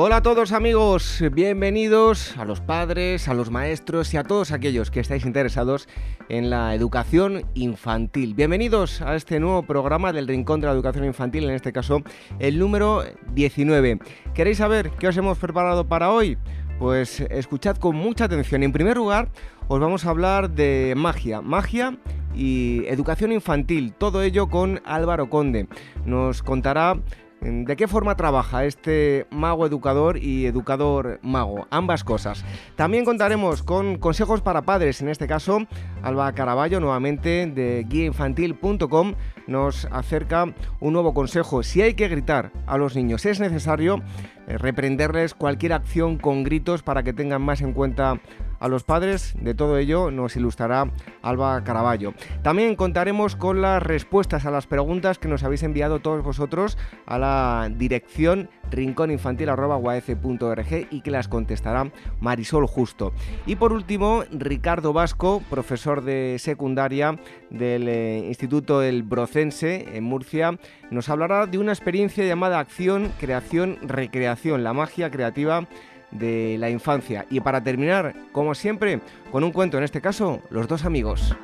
Hola a todos amigos, bienvenidos a los padres, a los maestros y a todos aquellos que estáis interesados en la educación infantil. Bienvenidos a este nuevo programa del Rincón de la Educación Infantil, en este caso el número 19. ¿Queréis saber qué os hemos preparado para hoy? Pues escuchad con mucha atención. En primer lugar, os vamos a hablar de magia, magia y educación infantil, todo ello con Álvaro Conde. Nos contará ¿De qué forma trabaja este mago educador y educador mago? Ambas cosas. También contaremos con consejos para padres, en este caso Alba Caraballo nuevamente de guiainfantil.com nos acerca un nuevo consejo. Si hay que gritar a los niños, es necesario eh, reprenderles cualquier acción con gritos para que tengan más en cuenta a los padres. De todo ello nos ilustrará Alba Caraballo. También contaremos con las respuestas a las preguntas que nos habéis enviado todos vosotros a la dirección rincóninfantil.org y que las contestará Marisol Justo. Y por último, Ricardo Vasco, profesor de secundaria del eh, Instituto El Brocense en Murcia, nos hablará de una experiencia llamada Acción, Creación, Recreación, la magia creativa de la infancia. Y para terminar, como siempre, con un cuento, en este caso, Los dos amigos.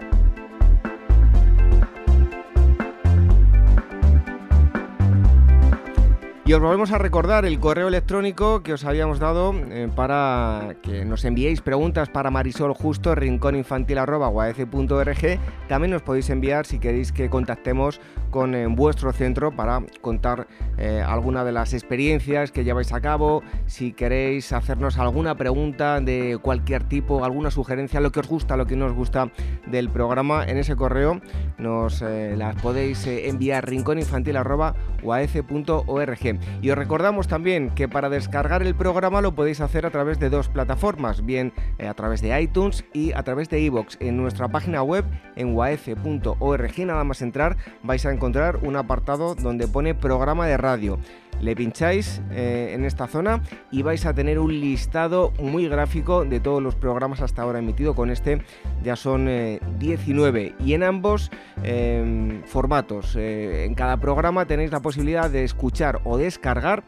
Y os volvemos a recordar el correo electrónico que os habíamos dado eh, para que nos enviéis preguntas para Marisol Justo, rincóninfantil.org. También nos podéis enviar si queréis que contactemos con eh, vuestro centro para contar eh, alguna de las experiencias que lleváis a cabo, si queréis hacernos alguna pregunta de cualquier tipo, alguna sugerencia, lo que os gusta, lo que no os gusta del programa, en ese correo nos las podéis enviar rincóninfantil.org. Y os recordamos también que para descargar el programa lo podéis hacer a través de dos plataformas, bien eh, a través de iTunes y a través de iVoox. En nuestra página web en uaf.org, nada más entrar, vais a encontrar un apartado donde pone programa de radio. Le pincháis eh, en esta zona y vais a tener un listado muy gráfico de todos los programas hasta ahora emitidos. Con este ya son 19 eh, y en ambos em, formatos. en cada programa tenéis la posibilidad de escuchar o de descargar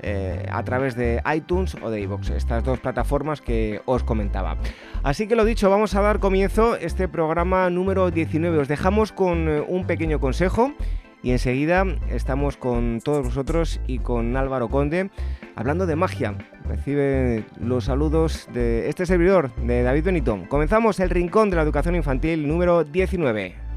eh, a través de iTunes o de iVoox, estas dos plataformas que os comentaba. Así que lo dicho, vamos a dar comienzo este programa número 19. Os dejamos con eh, un pequeño consejo y enseguida estamos con todos vosotros y con Álvaro Conde hablando de magia. Recibe los saludos de este servidor, de David Benito. Comenzamos el Rincón de la Educación Infantil número 19.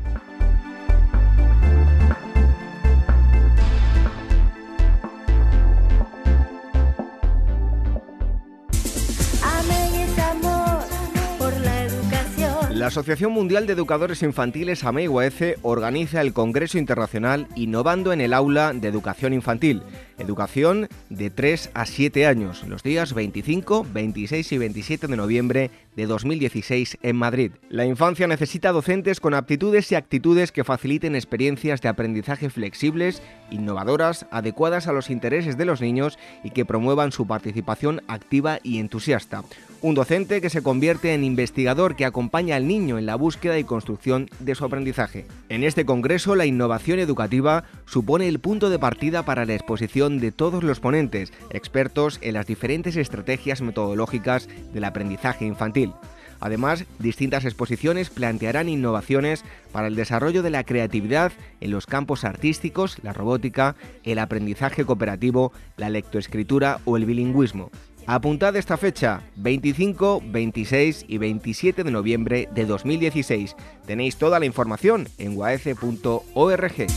La Asociación Mundial de Educadores Infantiles AMEIUAECE organiza el Congreso Internacional Innovando en el Aula de Educación Infantil, educación de 3 a 7 años, los días 25, 26 y 27 de noviembre de 2016 en Madrid. La infancia necesita docentes con aptitudes y actitudes que faciliten experiencias de aprendizaje flexibles, innovadoras, adecuadas a los intereses de los niños y que promuevan su participación activa y entusiasta. Un docente que se convierte en investigador que acompaña al niño en la búsqueda y construcción de su aprendizaje. En este congreso, la innovación educativa supone el punto de partida para la exposición de todos los ponentes, expertos en las diferentes estrategias metodológicas del aprendizaje infantil. Además, distintas exposiciones plantearán innovaciones para el desarrollo de la creatividad en los campos artísticos, la robótica, el aprendizaje cooperativo, la lectoescritura o el bilingüismo. Apuntad esta fecha, 25, 26 y 27 de noviembre de 2016. Tenéis toda la información en waece.org.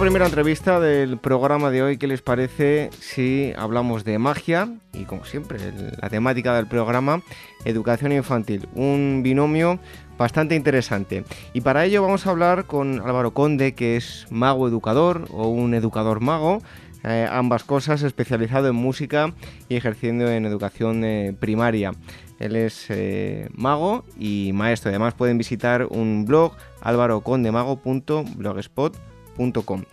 Primera entrevista del programa de hoy, ¿qué les parece si hablamos de magia? Y como siempre, la temática del programa, educación infantil. Un binomio bastante interesante. Y para ello vamos a hablar con Álvaro Conde, que es mago educador o un educador mago. Eh, ambas cosas, especializado en música y ejerciendo en educación eh, primaria. Él es eh, mago y maestro. Además pueden visitar un blog álvarocondemago.blogspot.com.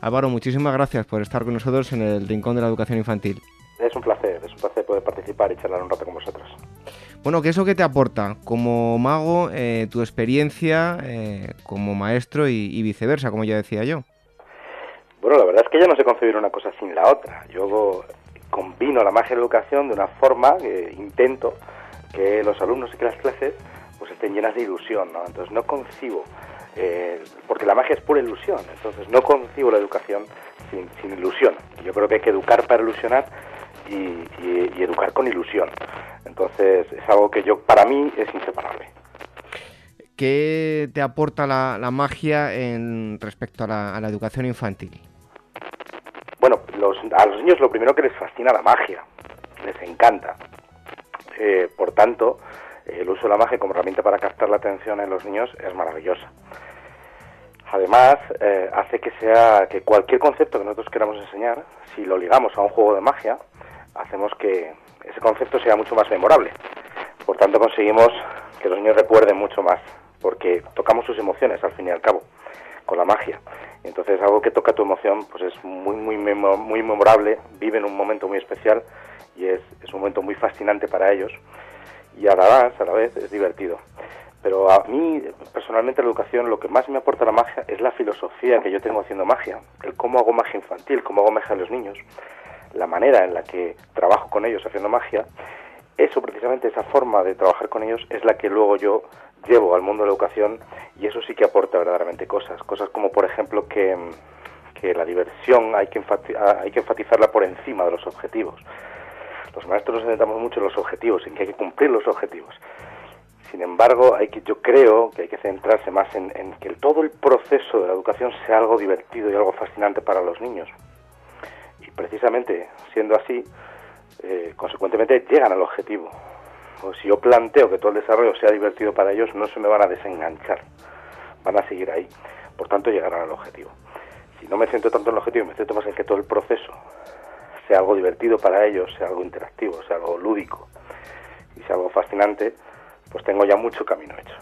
Álvaro, muchísimas gracias por estar con nosotros en el Rincón de la Educación Infantil. Es un placer, es un placer poder participar y charlar un rato con vosotros. Bueno, ¿qué es lo que te aporta como mago tu experiencia como maestro y viceversa, como ya decía yo? Bueno, la verdad es que yo no sé concebir una cosa sin la otra. Yo combino la magia de la educación de una forma que intento que los alumnos y que las clases pues estén llenas de ilusión, ¿no? Entonces no concibo, eh, porque la magia es pura ilusión, entonces no concibo la educación sin, ilusión. Yo creo que hay que educar para ilusionar y, educar con ilusión. Entonces es algo que yo, para mí, es inseparable. ¿Qué te aporta la, magia en respecto a la educación infantil? Bueno, a los niños lo primero que les fascina la magia, les encanta. Eh, por tanto, el uso de la magia como herramienta para captar la atención en los niños es maravillosa. Además, eh, hace que sea que cualquier concepto que nosotros queramos enseñar, si lo ligamos a un juego de magia, hacemos que ese concepto sea mucho más memorable. Por tanto, conseguimos que los niños recuerden mucho más, porque tocamos sus emociones al fin y al cabo con la magia. Entonces algo que toca tu emoción pues es muy, muy, muy memorable, viven un momento muy especial y es, es un momento muy fascinante para ellos y a la a la vez es divertido. Pero a mí, personalmente, la educación, lo que más me aporta la magia es la filosofía que yo tengo haciendo magia, el cómo hago magia infantil, cómo hago magia a los niños, la manera en la que trabajo con ellos haciendo magia. Eso, precisamente, esa forma de trabajar con ellos es la que luego yo llevo al mundo de la educación y eso sí que aporta verdaderamente cosas. Cosas como, por ejemplo, que, que la diversión hay que, hay que enfatizarla por encima de los objetivos. Los maestros nos centramos mucho en los objetivos, en que hay que cumplir los objetivos. Sin embargo, hay que, yo creo que hay que centrarse más en, que todo el proceso de la educación sea algo divertido y algo fascinante para los niños. Y precisamente siendo así, eh, consecuentemente llegan al objetivo. Pues si yo planteo que todo el desarrollo sea divertido para ellos, no se me van a desenganchar, van a seguir ahí. Por tanto, llegarán al objetivo. Si no me centro tanto en el objetivo, me centro más en que todo el proceso sea algo divertido para ellos, sea algo interactivo, sea algo lúdico y sea algo fascinante, pues tengo ya mucho camino hecho.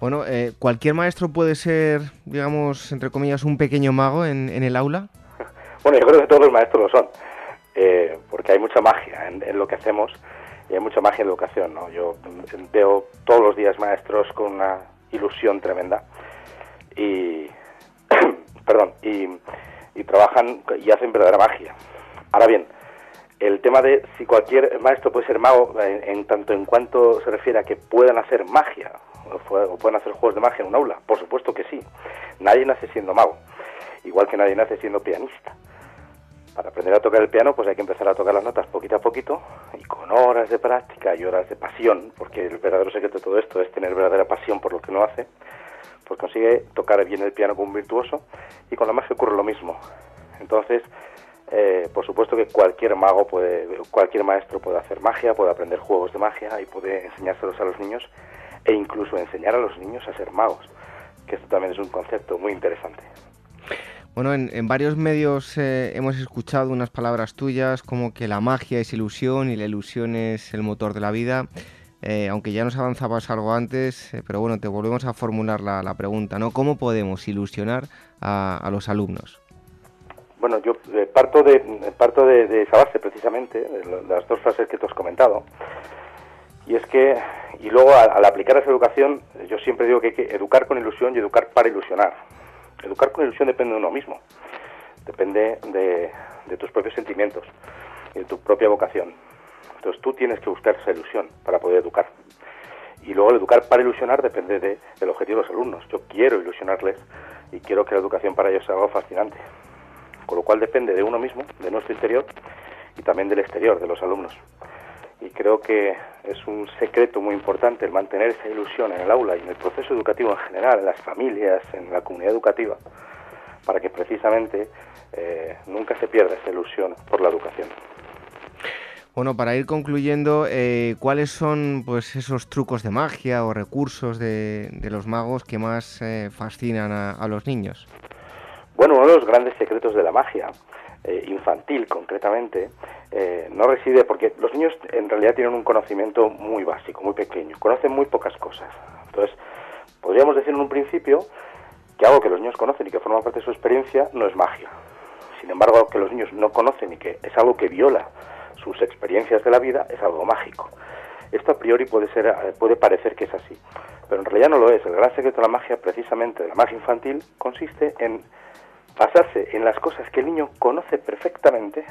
Bueno, eh, ¿cualquier maestro puede ser, digamos, entre comillas, un pequeño mago en, el aula? bueno, yo creo que todos los maestros lo son, eh, porque hay mucha magia en, lo que hacemos y hay mucha magia en la educación. ¿no? Yo veo todos los días maestros con una ilusión tremenda y, perdón, y, trabajan y hacen verdadera magia. Ahora bien, el tema de si cualquier maestro puede ser mago, en, tanto en cuanto se refiere a que puedan hacer magia o, o puedan hacer juegos de magia en un aula, por supuesto que sí. Nadie nace siendo mago, igual que nadie nace siendo pianista para aprender a tocar el piano, pues hay que empezar a tocar las notas poquito a poquito y con horas de práctica y horas de pasión, porque el verdadero secreto de todo esto es tener verdadera pasión por lo que uno hace, pues consigue tocar bien el piano como un virtuoso y con la magia ocurre lo mismo. Entonces, eh, por supuesto que cualquier mago puede, cualquier maestro puede hacer magia, puede aprender juegos de magia y puede enseñárselos a los niños e incluso enseñar a los niños a ser magos, que esto también es un concepto muy interesante. Bueno, en, varios medios eh, hemos escuchado unas palabras tuyas como que la magia es ilusión y la ilusión es el motor de la vida. Eh, aunque ya nos avanzabas algo antes, eh, pero bueno, te volvemos a formular la, pregunta, ¿no? ¿Cómo podemos ilusionar a, los alumnos? Bueno, yo parto de parto de, esa base precisamente, de las dos frases que te has comentado. Y es que, y luego al, al aplicar esa educación, yo siempre digo que hay que educar con ilusión y educar para ilusionar Educar con ilusión depende de uno mismo, depende de, tus propios sentimientos y de tu propia vocación. Entonces tú tienes que buscar esa ilusión para poder educar. Y luego el educar para ilusionar depende del objetivo de los alumnos. Yo quiero ilusionarles y quiero que la educación para ellos sea algo fascinante. Con lo cual depende de uno mismo, de nuestro interior y también del exterior, de los alumnos y creo que es un secreto muy importante el mantener esa ilusión en el aula y en el proceso educativo en general, en las familias, en la comunidad educativa, para que precisamente eh, nunca se pierda esa ilusión por la educación. Bueno, para ir concluyendo, eh, ¿cuáles son pues esos trucos de magia o recursos de, los magos que más eh, fascinan a, los niños? Bueno, uno de los grandes secretos de la magia, eh, infantil concretamente, no reside porque los niños en realidad tienen un conocimiento muy básico, muy pequeño, conocen muy pocas cosas. Entonces, podríamos decir en un principio que algo que los niños conocen y que forma parte de su experiencia no es magia. Sin embargo, algo que los niños no conocen y que es algo que viola sus experiencias de la vida es algo mágico. Esto a priori puede, ser, eh, puede parecer que es así, pero en realidad no lo es. El gran secreto de la magia, precisamente de la magia infantil, consiste en basarse en las cosas que el niño conoce perfectamente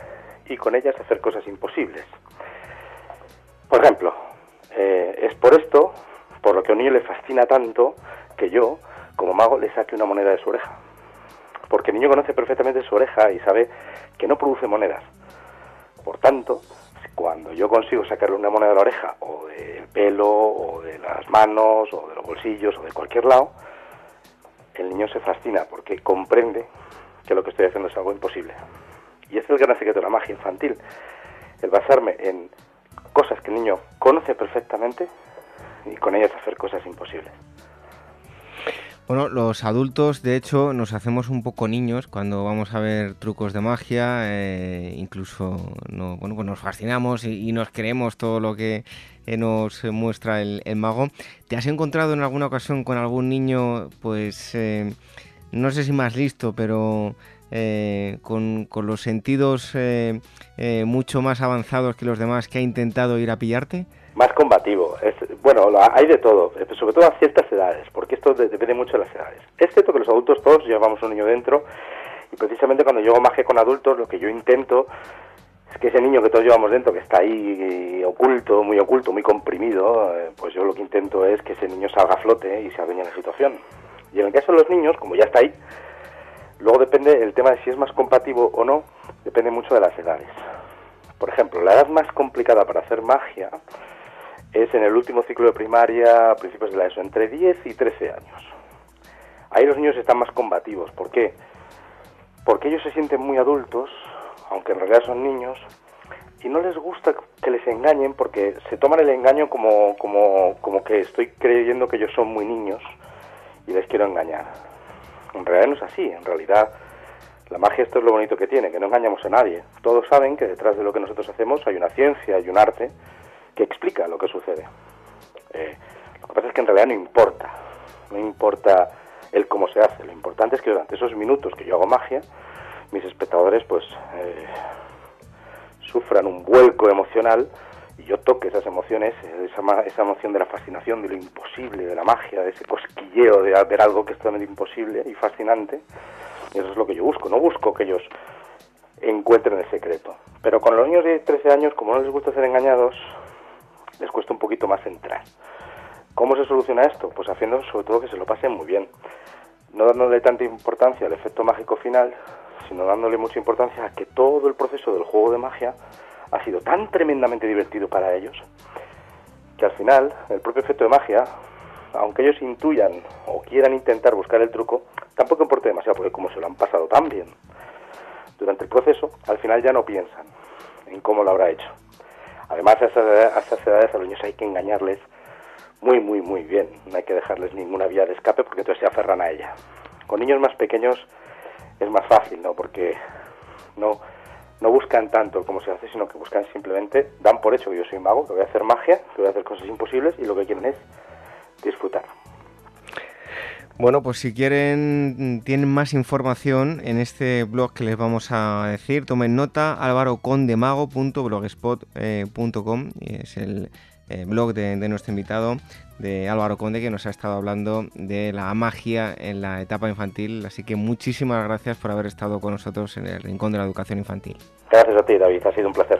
y con ellas hacer cosas imposibles. Por ejemplo, eh, es por esto, por lo que a un niño le fascina tanto, que yo, como mago, le saque una moneda de su oreja. Porque el niño conoce perfectamente su oreja y sabe que no produce monedas, por tanto, cuando yo consigo sacarle una moneda de la oreja, o del pelo, o de las manos, o de los bolsillos, o de cualquier lado, el niño se fascina porque comprende que lo que estoy haciendo es algo imposible. Y ese es el gran secreto de la magia infantil, el basarme en cosas que el niño conoce perfectamente y con ellas hacer cosas imposibles. Bueno, los adultos, de hecho, nos hacemos un poco niños cuando vamos a ver trucos de magia, eh, incluso no, bueno, pues nos fascinamos y, nos creemos todo lo que eh, nos muestra el, mago. ¿Te has encontrado en alguna ocasión con algún niño, pues, eh, no sé si más listo, pero con, con, los sentidos mucho más avanzados que los demás que ha intentado ir a pillarte? más combativo. Es, bueno, hay de todo, eh, sobre todo a ciertas edades, porque esto depende mucho de las edades. Es cierto que los adultos todos llevamos un niño dentro y precisamente cuando yo magia con adultos lo que yo intento es que ese niño que todos llevamos dentro, que está ahí oculto, muy oculto, muy comprimido, eh, pues yo lo que intento es que ese niño salga a flote y se adueñe la situación. Y en el caso de los niños, como ya está ahí, luego depende el tema de si es más compatible o no, depende mucho de las edades. Por ejemplo, la edad más complicada para hacer magia es en el último ciclo de primaria, a principios de la ESO, entre 10 y 13 años. Ahí los niños están más combativos. ¿Por qué? Porque ellos se sienten muy adultos, aunque en realidad son niños, y no les gusta que les engañen porque se toman el engaño como, como, como que estoy creyendo que ellos son muy niños y les quiero engañar. En realidad no es así, en realidad la magia esto es lo bonito que tiene, que no engañamos a nadie. Todos saben que detrás de lo que nosotros hacemos hay una ciencia, hay un arte, explica lo que sucede. Eh, lo que pasa es que en realidad no importa, no importa el cómo se hace, lo importante es que durante esos minutos que yo hago magia, mis espectadores pues eh, sufran un vuelco emocional y yo toque esas emociones, esa, esa emoción de la fascinación, de lo imposible, de la magia, de ese cosquilleo de ver algo que es totalmente imposible y fascinante. Y eso es lo que yo busco, no busco que ellos encuentren el secreto. Pero con los niños de 13 años, como no les gusta ser engañados, les cuesta un poquito más entrar. ¿Cómo se soluciona esto? Pues haciendo sobre todo que se lo pasen muy bien. No dándole tanta importancia al efecto mágico final, sino dándole mucha importancia a que todo el proceso del juego de magia ha sido tan tremendamente divertido para ellos que al final el propio efecto de magia, aunque ellos intuyan o quieran intentar buscar el truco, tampoco importa demasiado porque como se lo han pasado tan bien durante el proceso, al final ya no piensan en cómo lo habrá hecho. Además, a esas, edades a los niños hay que engañarles muy, muy, muy bien. No hay que dejarles ninguna vía de escape porque entonces se aferran a ella. Con niños más pequeños es más fácil, ¿no? Porque no, no buscan tanto como se hace, sino que buscan simplemente, dan por hecho que yo soy mago, que voy a hacer magia, que voy a hacer cosas imposibles y lo que quieren es disfrutar. Bueno, pues si quieren, tienen más información en este blog que les vamos a decir, tomen nota, alvarocondemago.blogspot.com, es el eh, blog de, nuestro invitado, de Álvaro Conde, que nos ha estado hablando de la magia en la etapa infantil. Así que muchísimas gracias por haber estado con nosotros en el Rincón de la Educación Infantil. Gracias a ti, David, ha sido un placer.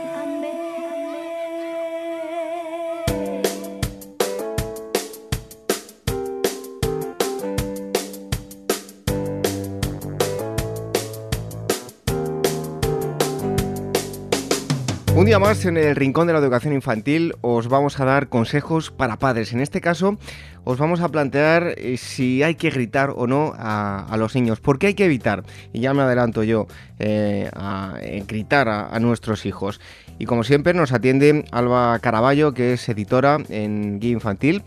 día más en el Rincón de la Educación Infantil os vamos a dar consejos para padres. En este caso os vamos a plantear eh, si hay que gritar o no a, los niños. ¿Por qué hay que evitar? Y ya me adelanto yo eh, a, eh, gritar a, nuestros hijos. Y como siempre nos atiende Alba Caraballo, que es editora en Guía Infantil.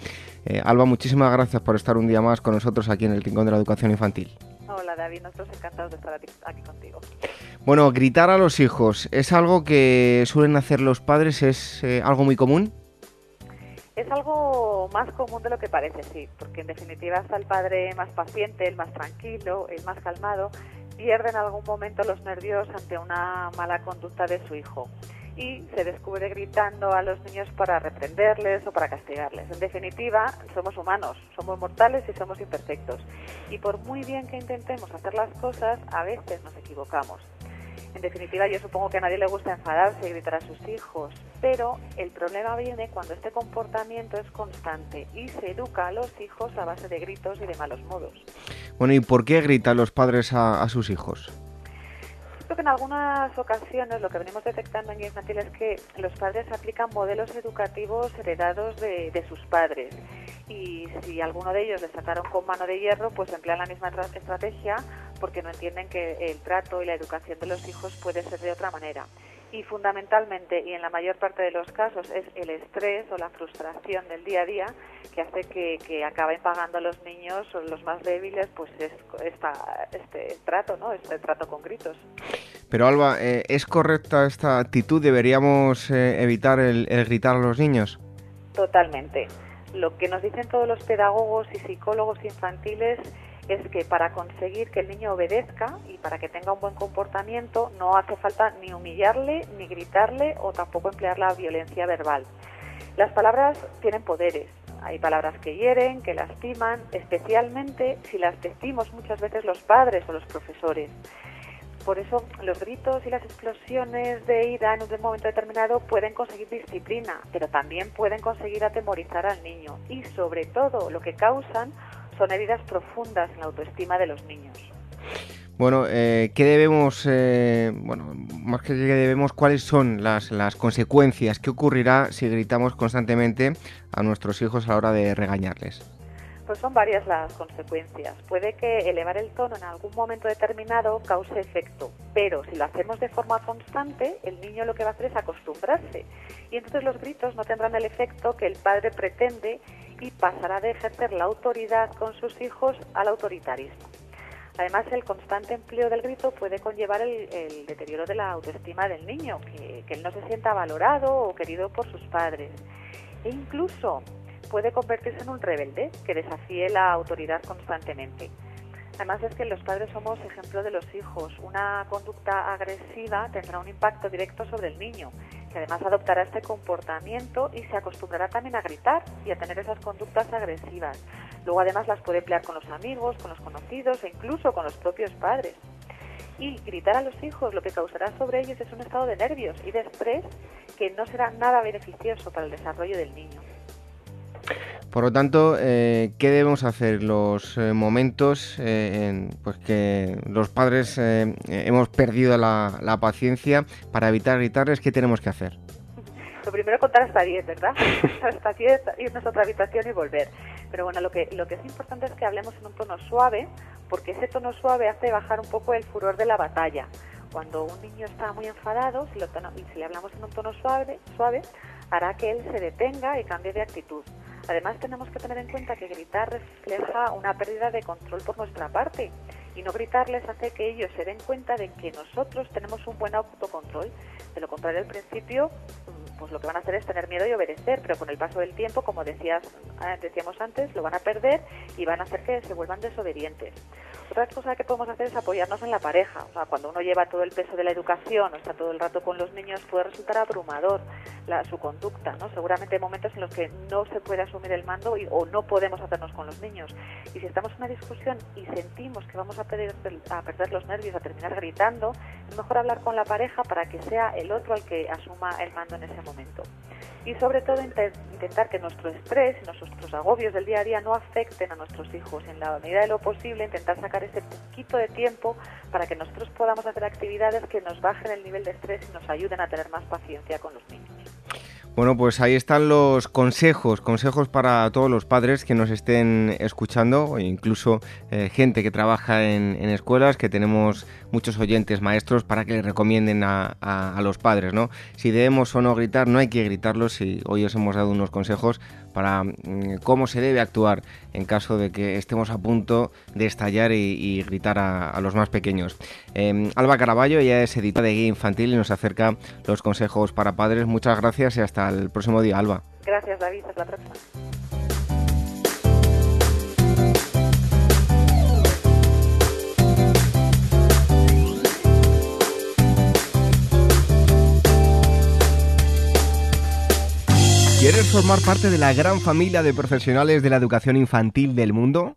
Alba, muchísimas gracias por estar un día más con nosotros aquí en el Rincón de la Educación Infantil. Hola David, nosotros encantados de estar aquí contigo. Bueno, gritar a los hijos, ¿es algo que suelen hacer los padres? ¿Es eh, algo muy común? Es algo más común de lo que parece, sí, porque en definitiva hasta el padre más paciente, el más tranquilo, el más calmado, pierde en algún momento los nervios ante una mala conducta de su hijo y se descubre gritando a los niños para reprenderles o para castigarles. En definitiva, somos humanos, somos mortales y somos imperfectos. Y por muy bien que intentemos hacer las cosas, a veces nos equivocamos. En definitiva, yo supongo que a nadie le gusta enfadarse y gritar a sus hijos, pero el problema viene cuando este comportamiento es constante y se educa a los hijos a base de gritos y de malos modos. Bueno, ¿y por qué gritan los padres a, sus hijos? Creo que en algunas ocasiones lo que venimos detectando en infantil es que los padres aplican modelos educativos heredados de, de sus padres y si alguno de ellos le sacaron con mano de hierro, pues emplean la misma estrategia porque no entienden que el trato y la educación de los hijos puede ser de otra manera. Y fundamentalmente, y en la mayor parte de los casos, es el estrés o la frustración del día a día que hace que, acaben pagando a los niños o los más débiles pues es, este trato, ¿no? Este trato con gritos. Pero Alba, eh, ¿es correcta esta actitud? ¿Deberíamos eh, evitar el gritar a los niños? Totalmente. Lo que nos dicen todos los pedagogos y psicólogos infantiles es que para conseguir que el niño obedezca y para que tenga un buen comportamiento no hace falta ni humillarle, ni gritarle o tampoco emplear la violencia verbal. Las palabras tienen poderes. Hay palabras que hieren, que lastiman, especialmente si las decimos muchas veces los padres o los profesores. Por eso los gritos y las explosiones de ira en un momento determinado pueden conseguir disciplina, pero también pueden conseguir atemorizar al niño y sobre todo lo que causan son heridas profundas en la autoestima de los niños. Bueno, eh, ¿qué debemos, eh, bueno, más que qué debemos, cuáles son las, las consecuencias? ¿Qué ocurrirá si gritamos constantemente a nuestros hijos a la hora de regañarles? Pues son varias las consecuencias. Puede que elevar el tono en algún momento determinado cause efecto, pero si lo hacemos de forma constante, el niño lo que va a hacer es acostumbrarse. Y entonces los gritos no tendrán el efecto que el padre pretende y pasará de ejercer la autoridad con sus hijos al autoritarismo. Además, el constante empleo del grito puede conllevar el, deterioro de la autoestima del niño, que, que él no se sienta valorado o querido por sus padres. E incluso puede convertirse en un rebelde que desafíe la autoridad constantemente. Además es que los padres somos ejemplo de los hijos. Una conducta agresiva tendrá un impacto directo sobre el niño, que además adoptará este comportamiento y se acostumbrará también a gritar y a tener esas conductas agresivas. Luego además las puede emplear con los amigos, con los conocidos e incluso con los propios padres. Y gritar a los hijos lo que causará sobre ellos es un estado de nervios y de estrés que no será nada beneficioso para el desarrollo del niño. Por lo tanto, eh, ¿qué debemos hacer los eh, momentos eh, en pues que los padres hemos perdido la, paciencia para evitar gritarles? ¿Qué tenemos que hacer? Lo primero contar hasta 10, ¿verdad? hasta 10, irnos a otra habitación y volver. Pero bueno, lo que, lo que es importante es que hablemos en un tono suave, porque ese tono suave hace bajar un poco el furor de la batalla. cuando un niño está muy enfadado, si, si le hablamos en un tono suave, suave, hará que él se detenga y cambie de actitud. Además, tenemos que tener en cuenta que gritar refleja una pérdida de control por nuestra parte y no gritarles hace que ellos se den cuenta de que nosotros tenemos un buen autocontrol. De lo contrario, al principio, pues lo que van a hacer es tener miedo y obedecer, pero con el paso del tiempo, como ah, decíamos antes, lo van a perder y van a hacer que se vuelvan desobedientes. Otra cosa que podemos hacer es apoyarnos en la pareja. O sea, cuando uno lleva todo el peso de la educación o está todo el rato con los niños, puede resultar abrumador su conducta. ¿no? Seguramente hay momentos en los que no se puede asumir el mando y, o no podemos hacernos con los niños. Y si estamos en una discusión y sentimos que vamos a perder, a perder los nervios, a terminar gritando, es mejor hablar con la pareja para que sea el otro el que asuma el mando en ese momento y sobre todo intentar que nuestro estrés y nuestros agobios del día a día no afecten a nuestros hijos. En la medida de lo posible, intentar sacar ese poquito de tiempo para que nosotros podamos hacer actividades que nos bajen el nivel de estrés y nos ayuden a tener más paciencia con los niños. Bueno, pues ahí están los consejos, consejos para todos los padres que nos estén escuchando, incluso eh, gente que trabaja en, escuelas, que tenemos muchos oyentes maestros para que le recomienden a, los padres, ¿no? Si debemos o no gritar, no hay que gritarlos y hoy os hemos dado unos consejos para mm, cómo se debe actuar en caso de que estemos a punto de estallar y, gritar a, los más pequeños. Em, Alba Caraballo, ella es editora de Guía Infantil y nos acerca los consejos para padres. Muchas gracias y hasta el próximo día, Alba. Gracias, David. Hasta la próxima. ¿Quieres formar parte de la gran familia de profesionales de la educación infantil del mundo?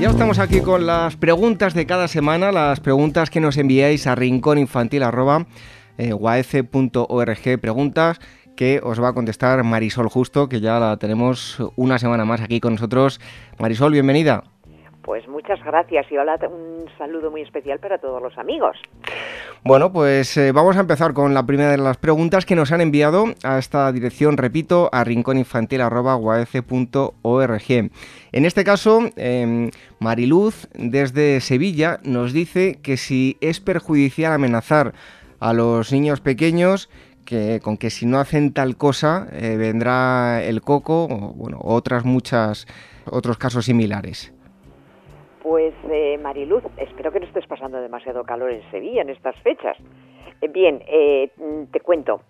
Ya estamos aquí con las preguntas de cada semana, las preguntas que nos enviáis a rincóninfantil.uaece.org. Preguntas que os va a contestar Marisol Justo, que ya la tenemos una semana más aquí con nosotros. Marisol, bienvenida. Pues muchas gracias y hola, un saludo muy especial para todos los amigos. Bueno, pues eh, vamos a empezar con la primera de las preguntas que nos han enviado a esta dirección, repito, a rincóninfantil.org. En este caso, em, Mariluz, desde Sevilla, nos dice que si es perjudicial amenazar a los niños pequeños, que con que si no hacen tal cosa eh, vendrá el coco o bueno, otras muchas otros casos similares. Pues eh, Mariluz, espero que no estés pasando demasiado calor en Sevilla en estas fechas. Eh, bien, eh, te cuento,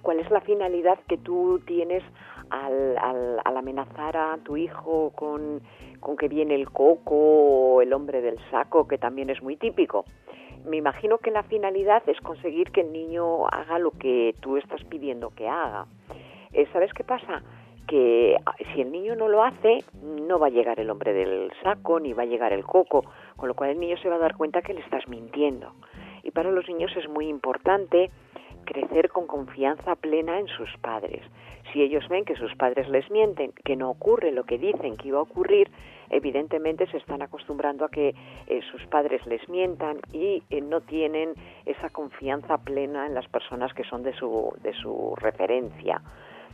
¿cuál es la finalidad que tú tienes al, amenazar a tu hijo con, con que viene el coco o el hombre del saco, que también es muy típico? Me imagino que la finalidad es conseguir que el niño haga lo que tú estás pidiendo que haga. ¿Sabes qué pasa? Que ah, si el niño no lo hace, no va a llegar el hombre del saco, ni va a llegar el coco, con lo cual el niño se va a dar cuenta que le estás mintiendo. Y para los niños es muy importante crecer con confianza plena en sus padres. Si ellos ven que sus padres les mienten, que no ocurre lo que dicen que iba a ocurrir, evidentemente se están acostumbrando a que eh, sus padres les mientan y eh, no tienen esa confianza plena en las personas que son de su, de su referencia.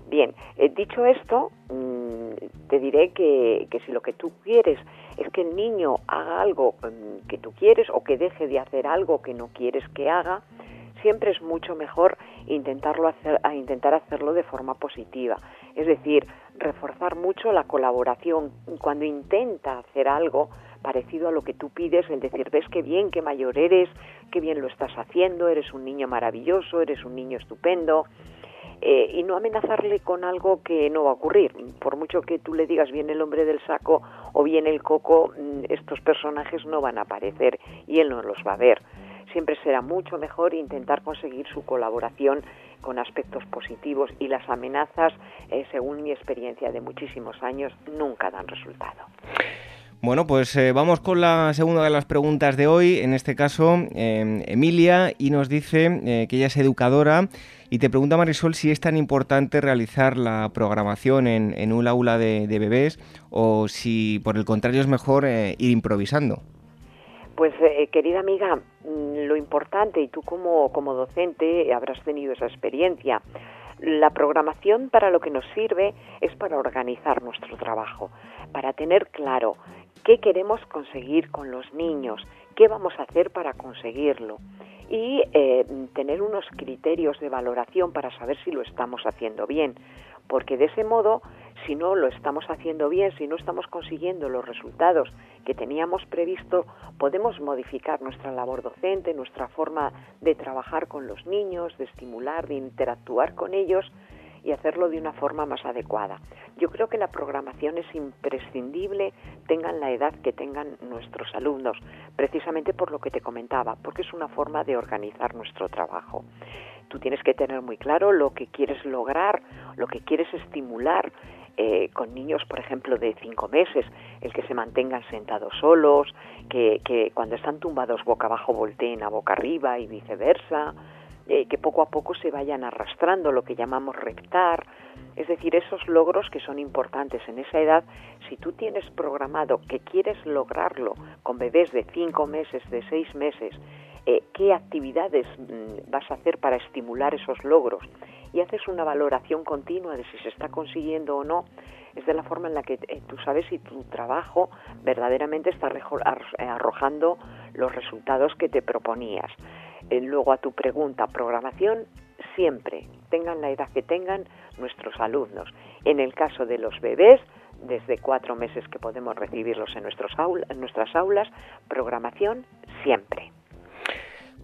Bien, eh, dicho esto, mm, te diré que, si lo que tú quieres es que el niño haga algo mm, que tú quieres o que deje de hacer algo que no quieres que haga, siempre es mucho mejor intentarlo hacer, intentar hacerlo de forma positiva. Es decir, reforzar mucho la colaboración cuando intenta hacer algo parecido a lo que tú pides, el decir, ves qué bien, qué mayor eres, qué bien lo estás haciendo, eres un niño maravilloso, eres un niño estupendo, eh, y no amenazarle con algo que no va a ocurrir. Por mucho que tú le digas viene el hombre del saco o viene el coco, mm, estos personajes no van a aparecer y él no los va a ver. Siempre será mucho mejor intentar conseguir su colaboración con aspectos positivos y las amenazas, eh, según mi experiencia de muchísimos años, nunca dan resultado. Bueno, pues eh, vamos con la segunda de las preguntas de hoy, en este caso em, Emilia, y nos dice eh, que ella es educadora y te pregunta Marisol si es tan importante realizar la programación en, un aula de, bebés o si por el contrario es mejor eh, ir improvisando. Pues querida amiga, mm, lo importante, y tú como, como docente habrás tenido esa experiencia, la programación para lo que nos sirve es para organizar nuestro trabajo, para tener claro qué queremos conseguir con los niños, qué vamos a hacer para conseguirlo. Y eh, tener unos criterios de valoración para saber si lo estamos haciendo bien, porque de ese modo, si no lo estamos haciendo bien, si no estamos consiguiendo los resultados que teníamos previsto, podemos modificar nuestra labor docente, nuestra forma de trabajar con los niños, de estimular, de interactuar con ellos y hacerlo de una forma más adecuada. Yo creo que la programación es imprescindible, tengan la edad que tengan nuestros alumnos, precisamente por lo que te comentaba, porque es una forma de organizar nuestro trabajo. Tú tienes que tener muy claro lo que quieres lograr, lo que quieres estimular, eh, con niños, por ejemplo, de cinco meses, el que se mantengan sentados solos, que, que cuando están tumbados boca abajo volteen a boca arriba y viceversa, eh, que poco a poco se vayan arrastrando, lo que llamamos reptar, es decir, esos logros que son importantes en esa edad, si tú tienes programado que quieres lograrlo con bebés de cinco meses, de seis meses, eh, qué actividades mm, vas a hacer para estimular esos logros y haces una valoración continua de si se está consiguiendo o no, es de la forma en la que eh, tú sabes si tu trabajo verdaderamente está arrojando los resultados que te proponías. Eh, luego a tu pregunta, programación, siempre, tengan la edad que tengan nuestros alumnos. En el caso de los bebés, desde cuatro meses que podemos recibirlos en, nuestros en nuestras aulas, programación siempre.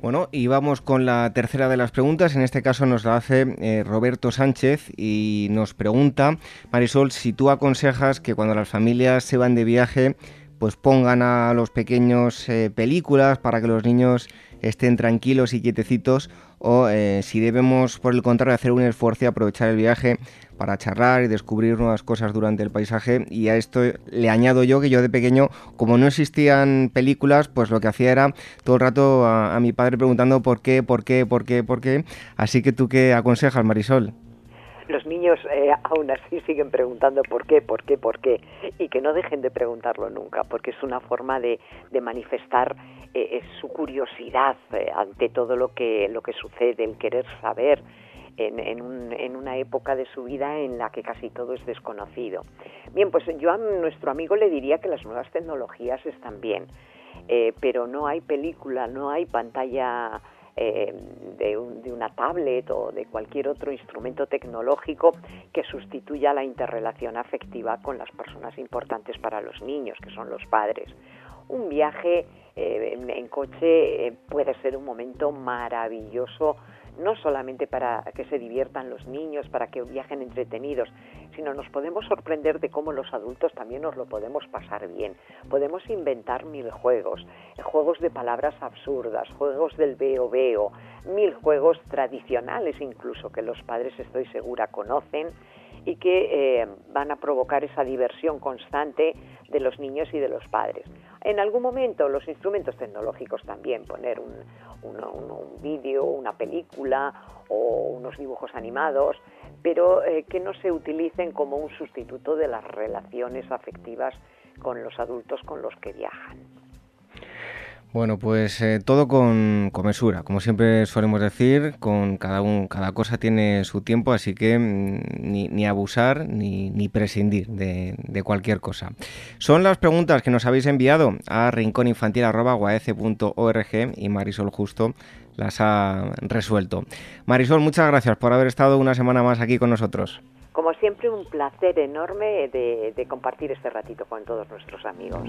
Bueno, y vamos con la tercera de las preguntas. En este caso nos la hace eh, Roberto Sánchez y nos pregunta, Marisol, si tú aconsejas que cuando las familias se van de viaje, pues pongan a los pequeños eh, películas para que los niños estén tranquilos y quietecitos o eh, si debemos, por el contrario, hacer un esfuerzo y aprovechar el viaje para charlar y descubrir nuevas cosas durante el paisaje. Y a esto le añado yo que yo de pequeño, como no existían películas, pues lo que hacía era todo el rato a, a mi padre preguntando por qué, por qué, por qué, por qué. Así que tú qué aconsejas, Marisol los niños eh, aún así siguen preguntando por qué, por qué, por qué, y que no dejen de preguntarlo nunca, porque es una forma de, manifestar eh, su curiosidad eh, ante todo lo que, lo que sucede, el querer saber. En, en, una época de su vida en la que casi todo es desconocido. Bien, pues yo a nuestro amigo le diría que las nuevas tecnologías están bien, pero no hay película, no hay pantalla eh, de, una tablet o de cualquier otro instrumento tecnológico que sustituya la interrelación afectiva con las personas importantes para los niños, que son los padres. Un viaje eh, en, coche eh, puede ser un momento maravilloso no solamente para que se diviertan los niños, para que viajen entretenidos, sino nos podemos sorprender de cómo los adultos también nos lo podemos pasar bien. Podemos inventar mil juegos, juegos de palabras absurdas, juegos del veo veo, mil juegos tradicionales incluso que los padres estoy segura conocen y que eh, van a provocar esa diversión constante de los niños y de los padres. En algún momento los instrumentos tecnológicos también, poner un, un, vídeo, una película o unos dibujos animados, pero eh, que no se utilicen como un sustituto de las relaciones afectivas con los adultos con los que viajan. Bueno, pues eh, todo con, mesura, como siempre solemos decir, con cada un, cada cosa tiene su tiempo, así que mm, ni, abusar ni, ni prescindir de, cualquier cosa. Son las preguntas que nos habéis enviado a rincóninfantil.org y Marisol Justo las ha resuelto. Marisol, muchas gracias por haber estado una semana más aquí con nosotros. Como siempre, un placer enorme de compartir este ratito con todos nuestros amigos.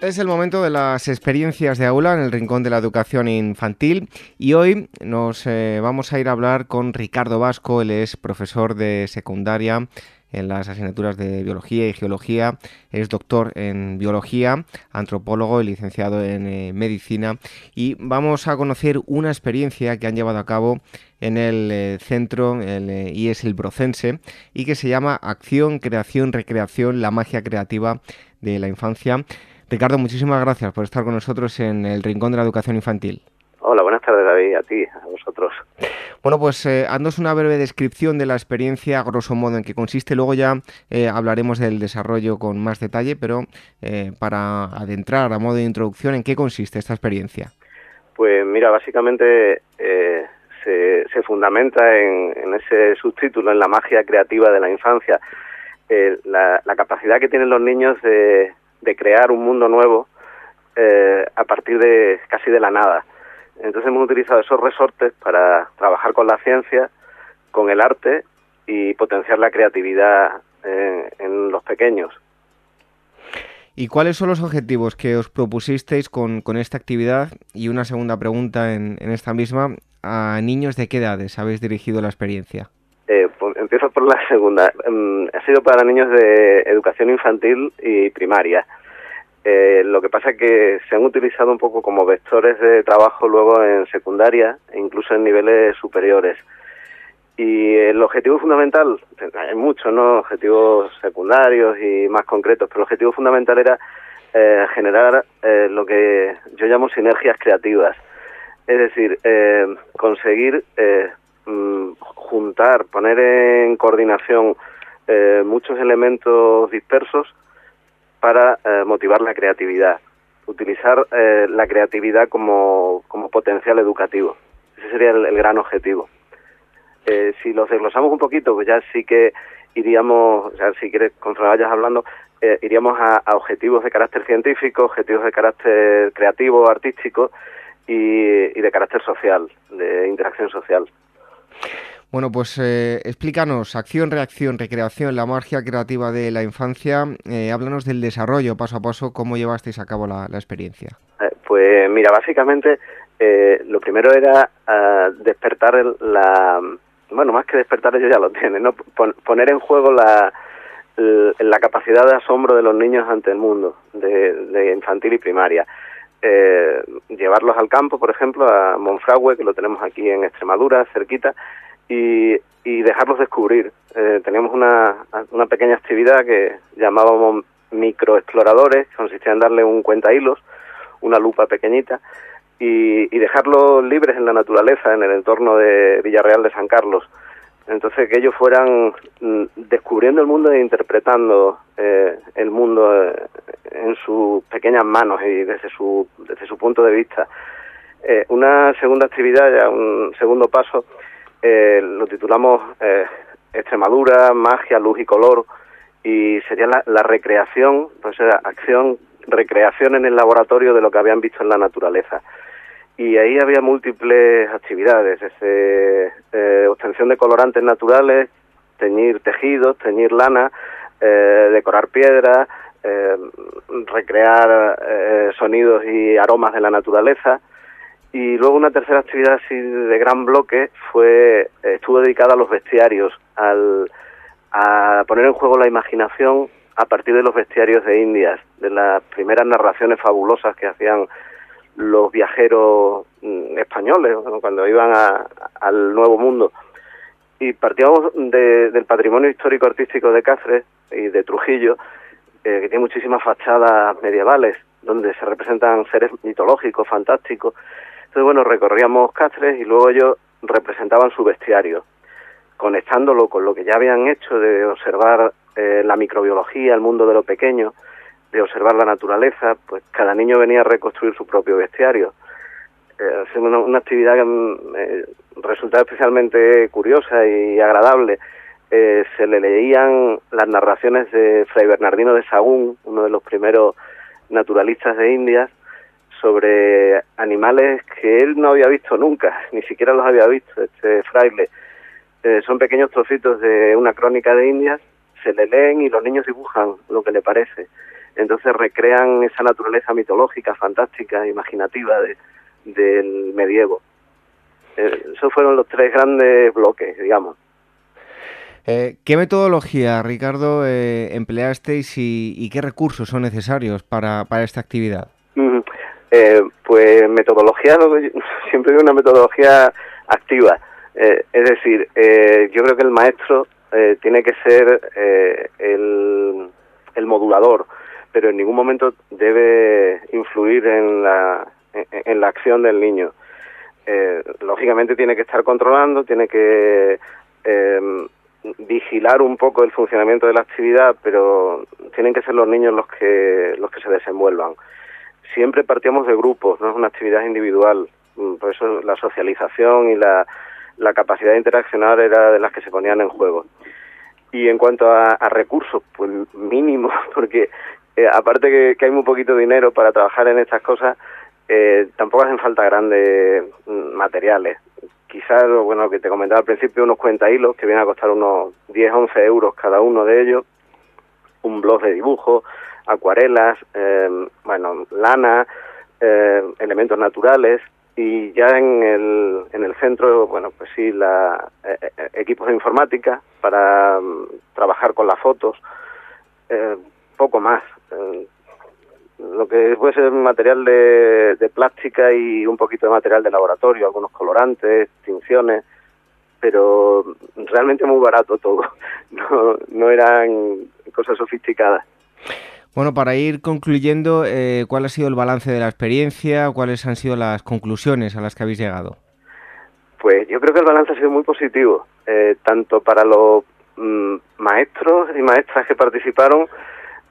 Es el momento de las experiencias de aula en el Rincón de la Educación Infantil y hoy nos eh, vamos a ir a hablar con Ricardo Vasco, él es profesor de secundaria en las asignaturas de biología y geología, es doctor en biología, antropólogo y licenciado en eh, medicina. Y vamos a conocer una experiencia que han llevado a cabo en el eh, centro, el IES El Brocense y que se llama Acción, Creación, Recreación, la magia creativa de la infancia. Ricardo, muchísimas gracias por estar con nosotros en el Rincón de la Educación Infantil. Hola, buenas tardes David, a ti, a vosotros. Bueno, pues eh, una breve descripción de la experiencia, grosso modo, en qué consiste. Luego ya eh, hablaremos del desarrollo con más detalle, pero eh, para adentrar a modo de introducción, ¿en qué consiste esta experiencia? Pues mira, básicamente eh, se, fundamenta en, ese subtítulo, en la magia creativa de la infancia, la, la capacidad que tienen los niños de de crear un mundo nuevo eh, a partir de casi de la nada. Entonces hemos utilizado esos resortes para trabajar con la ciencia, con el arte y potenciar la creatividad eh, en los pequeños. ¿Y cuáles son los objetivos que os propusisteis con, con esta actividad? Y una segunda pregunta en, en, esta misma, ¿a niños de qué edades habéis dirigido la experiencia? Empiezo por la segunda. Mm, ha sido para niños de educación infantil y primaria. Eh, lo que pasa es que se han utilizado un poco como vectores de trabajo luego en secundaria e incluso en niveles superiores. Y el objetivo fundamental, hay muchos, ¿no? Objetivos secundarios y más concretos, pero el objetivo fundamental era eh, generar eh, lo que yo llamo sinergias creativas. Es decir, eh, conseguir eh, juntar, poner en coordinación eh, muchos elementos dispersos para eh, motivar la creatividad, utilizar eh, la creatividad como, como potencial educativo. Ese sería el, gran objetivo. si los desglosamos un poquito, pues ya sí que iríamos, o sea, si quieres, conforme vayas hablando, iríamos a, objetivos de carácter científico, objetivos de carácter creativo, artístico y de carácter social, de interacción social. Bueno, pues eh, explícanos, acción, reacción, recreación, la magia creativa de la infancia. Eh, háblanos del desarrollo paso a paso, cómo llevasteis a cabo la, experiencia. Eh, pues mira, básicamente lo primero era ah, despertar la... Bueno, más que despertar ellos ya lo tienen, ¿no? poner en juego la, la capacidad de asombro de los niños ante el mundo, de, infantil y primaria. Llevarlos al campo, por ejemplo, a Monfragüe, que lo tenemos aquí en Extremadura, cerquita, y, dejarlos descubrir. Eh, teníamos una, una pequeña actividad que llamábamos microexploradores, consistía en darle un cuenta hilos, una lupa pequeñita, y, dejarlos libres en la naturaleza, en el entorno de Villarreal de San Carlos. Entonces, que ellos fueran mm, descubriendo el mundo e interpretando eh, el mundo eh, en sus pequeñas manos y desde su, desde su punto de vista. una segunda actividad, ya un segundo paso, eh, lo titulamos eh, Extremadura, magia, luz y color, y sería la, recreación, pues acción, recreación en el laboratorio de lo que habían visto en la naturaleza. Y ahí había múltiples actividades, desde eh, obtención de colorantes naturales, teñir tejidos, teñir lana, eh, decorar piedras, recrear sonidos y aromas de la naturaleza, y luego una tercera actividad así de gran bloque fue estuvo dedicada a los bestiarios, al, a poner en juego la imaginación a partir de los bestiarios de Indias, de las primeras narraciones fabulosas que hacían los viajeros mm, españoles cuando iban al Nuevo Mundo. Y partíamos del patrimonio histórico artístico de Cáceres y de Trujillo, eh, que tiene muchísimas fachadas medievales, donde se representan seres mitológicos, fantásticos, entonces, bueno, recorríamos Cáceres y luego ellos representaban su bestiario, conectándolo con lo que ya habían hecho de observar eh, la microbiología, el mundo de lo pequeño, de observar la naturaleza, pues cada niño venía a reconstruir su propio bestiario. Eh, una, una, actividad que mm, eh, resultaba especialmente curiosa y agradable. Eh, se le leían las narraciones de Fray Bernardino de Sagún, uno de los primeros naturalistas de Indias, sobre animales que él no había visto nunca, ni siquiera los había visto, este fraile. Eh, son pequeños trocitos de una crónica de Indias, se le leen y los niños dibujan lo que le parece. Entonces recrean esa naturaleza mitológica, fantástica, imaginativa de, del medievo. Eh, esos fueron los tres grandes bloques, digamos. Eh, ¿Qué metodología, Ricardo, eh, empleasteis y, qué recursos son necesarios para, para esta actividad? Eh, pues metodología, siempre digo una metodología activa. es decir, yo creo que el maestro tiene que ser el, el modulador, pero en ningún momento debe influir en la, en la acción del niño. lógicamente tiene que estar controlando, tiene que vigilar un poco el funcionamiento de la actividad, pero tienen que ser los niños los que los que se desenvuelvan. Siempre partíamos de grupos, no es una actividad individual, mm, por eso la socialización y la, la capacidad de interaccionar era de las que se ponían en juego. Y en cuanto a, recursos, pues mínimo, porque eh, aparte que, hay muy poquito dinero para trabajar en estas cosas, eh, tampoco hacen falta grandes mm, materiales. Quizás, bueno, lo que te comentaba al principio, unos cuenta hilos que vienen a costar unos 10, 11 euros cada uno de ellos, un blog de dibujo, acuarelas, em, bueno, lana, em, elementos naturales. Y ya en el, en el centro, bueno, pues sí, la, eh, eh, equipos de informática para em, trabajar con las fotos, poco más lo que puede ser material de, de, plástica y un poquito de material de laboratorio, algunos colorantes, tinciones, pero realmente muy barato todo, no, no eran cosas sofisticadas. Bueno, para ir concluyendo, eh, ¿cuál ha sido el balance de la experiencia? ¿Cuáles han sido las conclusiones a las que habéis llegado? Pues yo creo que el balance ha sido muy positivo, eh, tanto para los mm, maestros y maestras que participaron,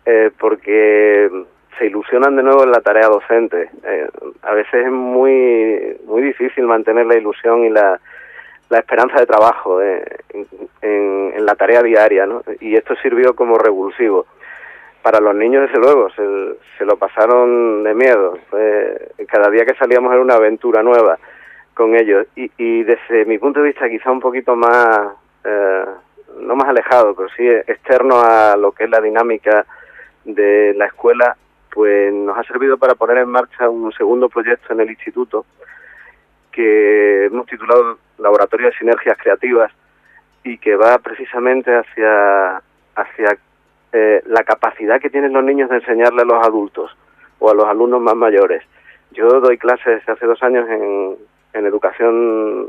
eh, porque se ilusionan de nuevo en la tarea docente. Eh, a veces es muy, muy difícil mantener la ilusión y la, la esperanza de trabajo eh, en, la tarea diaria, ¿no? Y esto sirvió como revulsivo. Para los niños, desde luego, se, se lo pasaron de miedo. cada día que salíamos era una aventura nueva con ellos. Y, y desde mi punto de vista, quizá un poquito más, eh, no más alejado, pero sí externo a lo que es la dinámica de la escuela, pues nos ha servido para poner en marcha un segundo proyecto en el instituto que hemos titulado Laboratorio de Sinergias Creativas y que va precisamente hacia, hacia eh, la capacidad que tienen los niños de enseñarle a los adultos o a los alumnos más mayores. Yo doy clases hace dos años en, en educación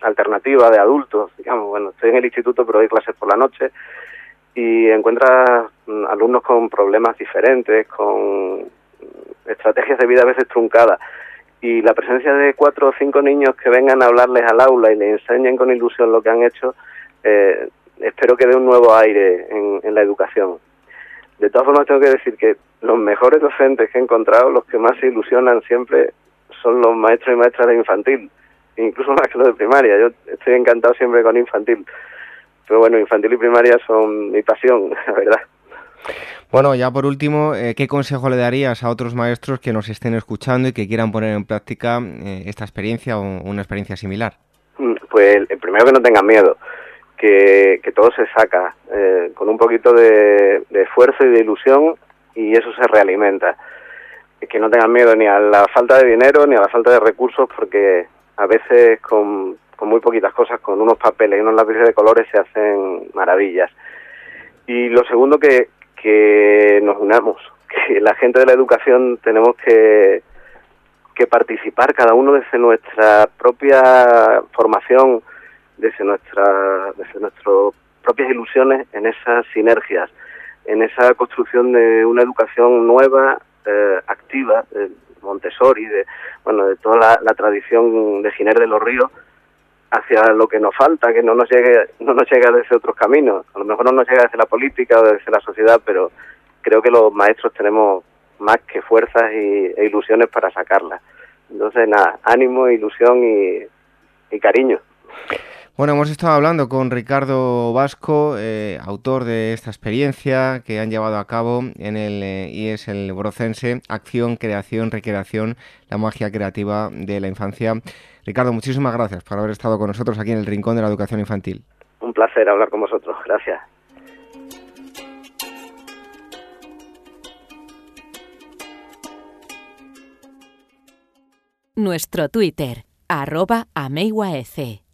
alternativa de adultos, digamos, bueno, estoy en el instituto pero doy clases por la noche y encuentras mm, alumnos con problemas diferentes, con estrategias de vida a veces truncadas. Y la presencia de cuatro o cinco niños que vengan a hablarles al aula y les enseñen con ilusión lo que han hecho, eh, espero que dé un nuevo aire en, en la educación. De todas formas, tengo que decir que los mejores docentes que he encontrado, los que más se ilusionan siempre, son los maestros y maestras de infantil, incluso más que los de primaria. Yo estoy encantado siempre con infantil. Pero bueno, infantil y primaria son mi pasión, la verdad. Bueno, ya por último, eh, ¿qué consejo le darías a otros maestros que nos estén escuchando y que quieran poner en práctica eh, esta experiencia o una experiencia similar? Mm, pues el primero que no tengan miedo, que, que todo se saca eh, con un poquito de, de, esfuerzo y de ilusión y eso se realimenta. Que no tengan miedo ni a la falta de dinero ni a la falta de recursos porque a veces con con muy poquitas cosas, con unos papeles y unos lápices de colores se hacen maravillas. Y lo segundo que, que nos unamos, que la gente de la educación tenemos que, que participar cada uno desde nuestra propia formación, desde nuestra, desde nuestras propias ilusiones en esas sinergias, en esa construcción de una educación nueva, eh, activa, de Montessori, de bueno, de toda la, la tradición de Giner de los Ríos, hacia lo que nos falta, que no nos llegue, no nos llega desde otros caminos. A lo mejor no nos llega desde la política o desde la sociedad, pero creo que los maestros tenemos más que fuerzas y, e ilusiones para sacarlas. Entonces, nada, ánimo, ilusión y, cariño. Bueno, hemos estado hablando con Ricardo Vasco, eh, autor de esta experiencia que han llevado a cabo en el eh, IES el Brocense, Acción, Creación, Recreación, la magia creativa de la infancia. Ricardo, muchísimas gracias por haber estado con nosotros aquí en el Rincón de la Educación Infantil. Un placer hablar con vosotros. Gracias. Nuestro Twitter, arroba ameiwaec.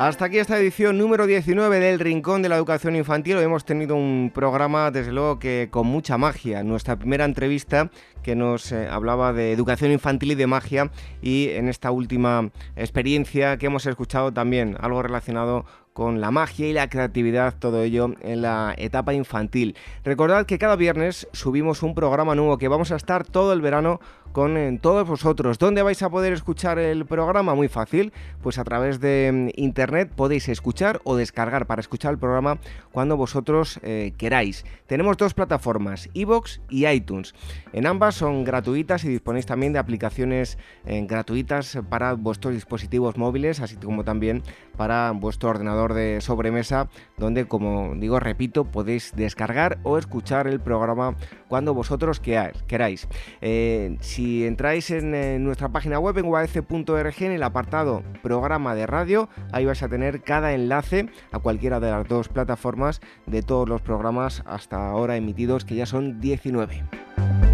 Hasta aquí esta edición número 19 del Rincón de la Educación Infantil. Hoy hemos tenido un programa, desde luego, que con mucha magia. Nuestra primera entrevista que nos eh, hablaba de educación infantil y de magia y en esta última experiencia que hemos escuchado también algo relacionado con la magia y la creatividad, todo ello en la etapa infantil. Recordad que cada viernes subimos un programa nuevo que vamos a estar todo el verano con eh, todos vosotros. ¿Dónde vais a poder escuchar el programa? Muy fácil, pues a través de mm, internet podéis escuchar o descargar para escuchar el programa cuando vosotros eh, queráis. Tenemos dos plataformas, iVoox y iTunes. En ambas son gratuitas y disponéis también de aplicaciones eh, gratuitas para vuestros dispositivos móviles, así como también para vuestro ordenador de sobremesa, donde, como digo, repito, podéis descargar o escuchar el programa cuando vosotros queráis. si si entráis en, nuestra página web en uaf.org en el apartado programa de radio, ahí vais a tener cada enlace a cualquiera de las dos plataformas de todos los programas hasta ahora emitidos, que ya son 19.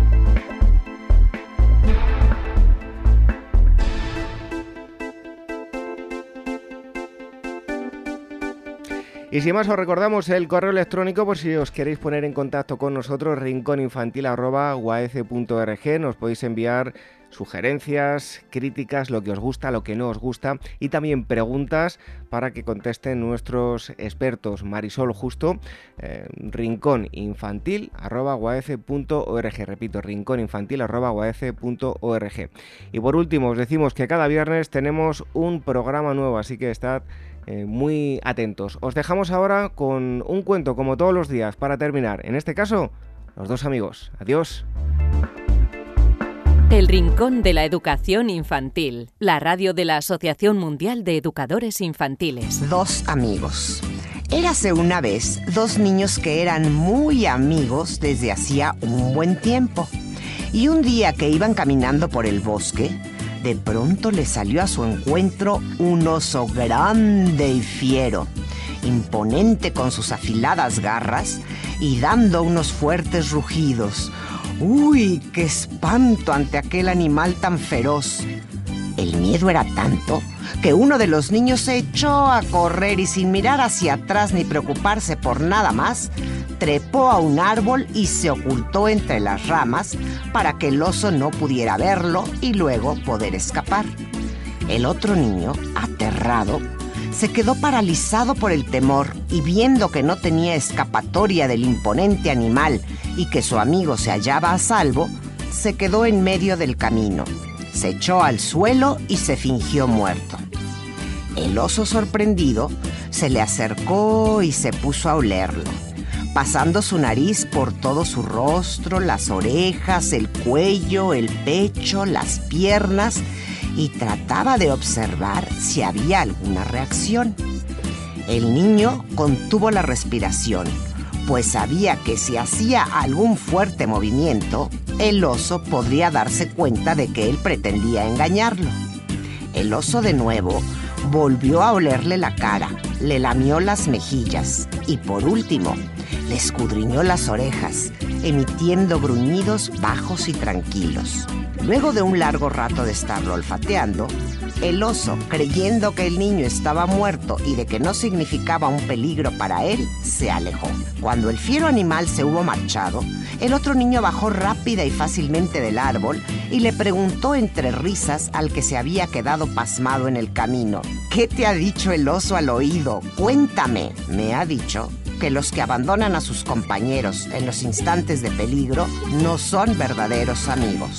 Y sin más os recordamos el correo electrónico por si os queréis poner en contacto con nosotros, rincóninfantil.org. Nos podéis enviar sugerencias, críticas, lo que os gusta, lo que no os gusta y también preguntas para que contesten nuestros expertos. Marisol Justo, eh, Repito, rincóninfantil.org. Y por último, os decimos que cada viernes tenemos un programa nuevo, así que estad eh, muy atentos. Os dejamos ahora con un cuento como todos los días para terminar. En este caso, los dos amigos. Adiós. El Rincón de la Educación Infantil, la radio de la Asociación Mundial de Educadores Infantiles. Dos amigos. Érase una vez dos niños que eran muy amigos desde hacía un buen tiempo. Y un día que iban caminando por el bosque, de pronto le salió a su encuentro un oso grande y fiero, imponente con sus afiladas garras y dando unos fuertes rugidos. ¡Uy, qué espanto ante aquel animal tan feroz! El miedo era tanto que uno de los niños se echó a correr y sin mirar hacia atrás ni preocuparse por nada más, trepó a un árbol y se ocultó entre las ramas para que el oso no pudiera verlo y luego poder escapar. El otro niño, aterrado, se quedó paralizado por el temor y viendo que no tenía escapatoria del imponente animal y que su amigo se hallaba a salvo, se quedó en medio del camino, se echó al suelo y se fingió muerto. El oso sorprendido se le acercó y se puso a olerlo pasando su nariz por todo su rostro, las orejas, el cuello, el pecho, las piernas y trataba de observar si había alguna reacción. El niño contuvo la respiración, pues sabía que si hacía algún fuerte movimiento, el oso podría darse cuenta de que él pretendía engañarlo. El oso de nuevo volvió a olerle la cara, le lamió las mejillas y por último le escudriñó las orejas, emitiendo gruñidos bajos y tranquilos. Luego de un largo rato de estarlo olfateando, el oso, creyendo que el niño estaba muerto y de que no significaba un peligro para él, se alejó. Cuando el fiero animal se hubo marchado, el otro niño bajó rápida y fácilmente del árbol y le preguntó entre risas al que se había quedado pasmado en el camino, ¿qué te ha dicho el oso al oído? Cuéntame. Me ha dicho que los que abandonan a sus compañeros en los instantes de peligro no son verdaderos amigos.